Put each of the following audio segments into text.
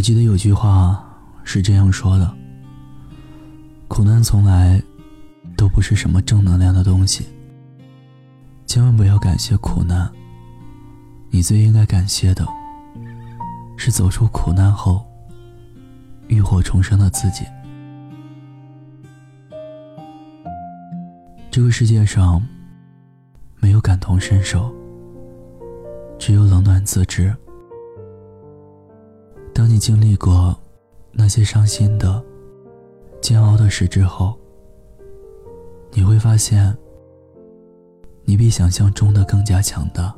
我记得有句话是这样说的：苦难从来都不是什么正能量的东西。千万不要感谢苦难，你最应该感谢的是走出苦难后浴火重生的自己。这个世界上没有感同身受，只有冷暖自知。当你经历过那些伤心的、煎熬的事之后，你会发现，你比想象中的更加强大。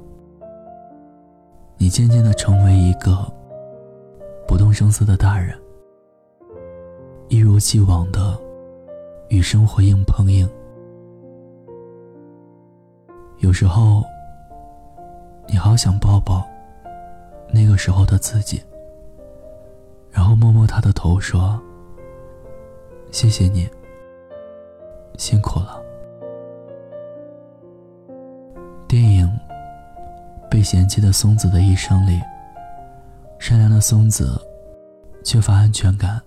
你渐渐的成为一个不动声色的大人，一如既往的与生活硬碰硬。有时候，你好想抱抱那个时候的自己，然后摸摸他的头，说：“谢谢你，辛苦了。”电影《被嫌弃的松子的一生》里，善良的松子缺乏安全感。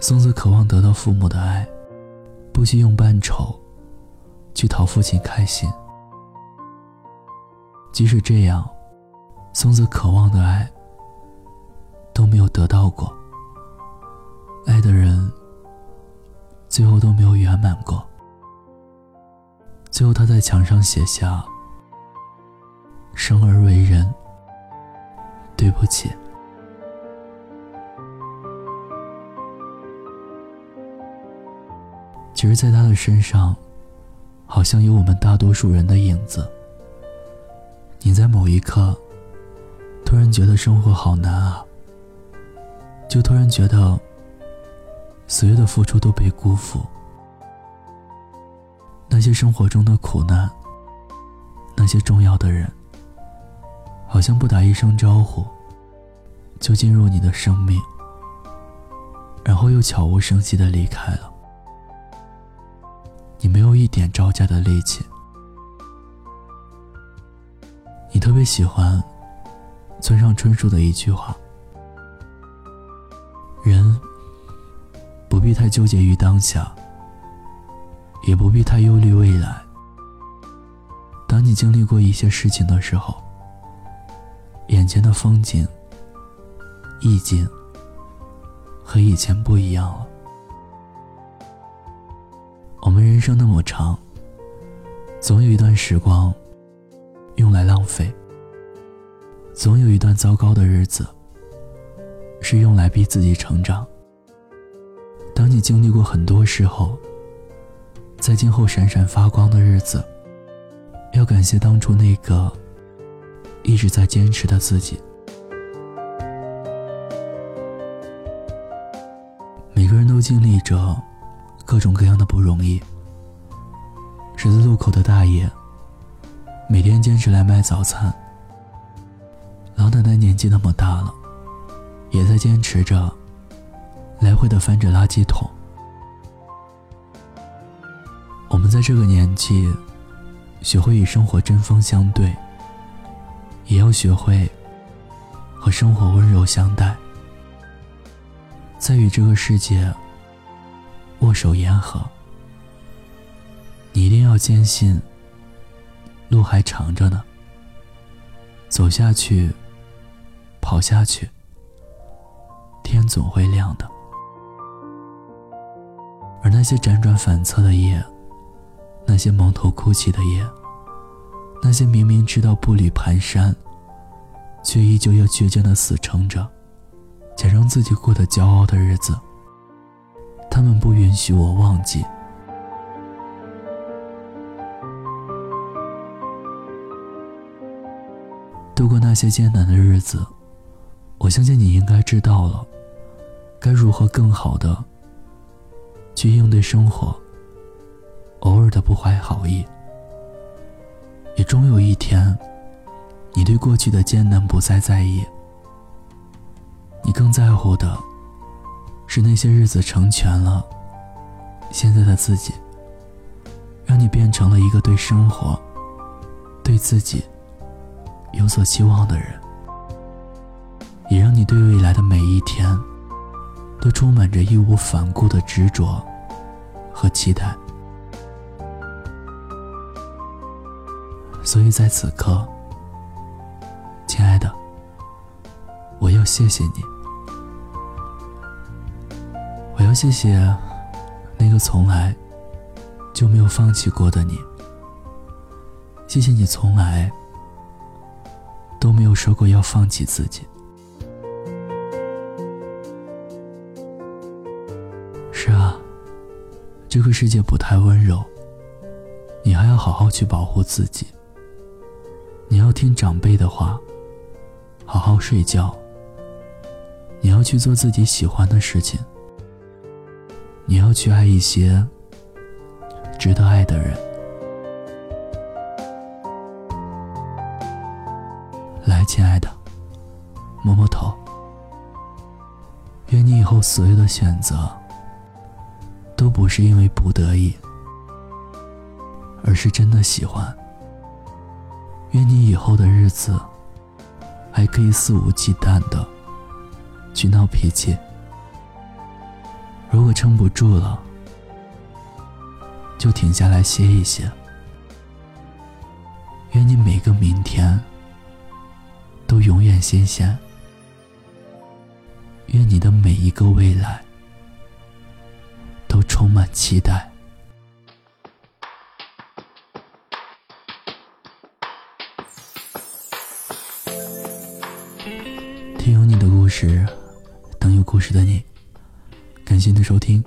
松子渴望得到父母的爱，不惜用扮丑。去讨父亲开心，即使这样，松子渴望的爱都没有得到过。爱的人最后都没有圆满过。最后，他在墙上写下：“生而为人，对不起。”其实，在他的身上。好像有我们大多数人的影子。你在某一刻，突然觉得生活好难啊，就突然觉得所有的付出都被辜负。那些生活中的苦难，那些重要的人，好像不打一声招呼，就进入你的生命，然后又悄无声息的离开了。你没有一点招架的力气。你特别喜欢村上春树的一句话：“太纠结于当下，也不必太忧虑未来。当你经历过一些事情的时候，眼前的风景、意境和以前不一样了。”我们人生那么长，总有一段时光用来浪费，总有一段糟糕的日子是用来逼自己成长。当你经历过很多事后，在今后闪闪发光的日子，要感谢当初那个一直在坚持的自己。每个人都经历着。各种各样的不容易。十字路口的大爷，每天坚持来卖早餐。老奶奶年纪那么大了，也在坚持着，来回的翻着垃圾桶。我们在这个年纪，学会与生活针锋相对，也要学会和生活温柔相待，在与这个世界。握手言和，你一定要坚信，路还长着呢。走下去，跑下去，天总会亮的。那些辗转反侧的夜，那些蒙头哭泣的夜，那些明明知道步履蹒跚，却依旧要倔强的死撑着，假装自己过得骄傲的日子。他们不允许我忘记。度过那些艰难的日子，我相信你应该知道了，该如何更好的去应对生活。偶尔的不怀好意，也终有一天，你对过去的艰难不再在意，你更在乎的。是那些日子成全了现在的自己，让你变成了一个对生活、对自己有所期望的人。也让你对未来的每一天，都充满着义无反顾的执着和期待。所以在此刻，亲爱的，我要谢谢你，我要谢谢那个从来就没有放弃过的你，谢谢你从来都没有说过要放弃自己。个世界不太温柔，你还要好好去保护自己。你要听长辈的话，好好睡觉。你要去做自己喜欢的事情。你要去爱一些值得爱的人。来，亲爱的，摸摸头。愿你以后所有的选择，不是因为不得已，而是真的喜欢。愿你以后的日子，还可以肆无忌惮的去闹脾气。如果撑不住了，就停下来歇一歇。愿你每个明天都永远新鲜。愿你的每一个未来充满期待。听有你的故事，等有故事的你。感谢你的收听，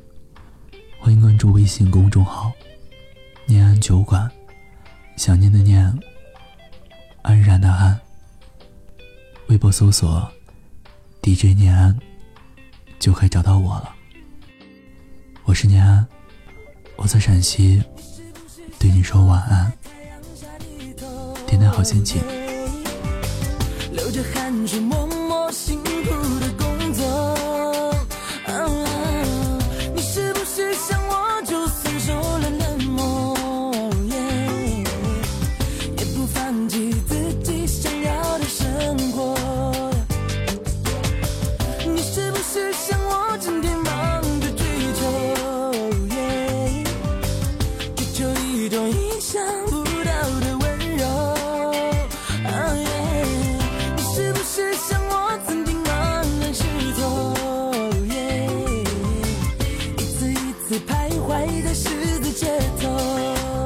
欢迎关注微信公众号“念安酒馆”，想念的念，安然的安。微博搜索 “DJ 念安”，就可以找到我了。我是念安，我在陕西，对你说晚安，天天好心情。流着汗水，默默辛次徘徊在十字街头，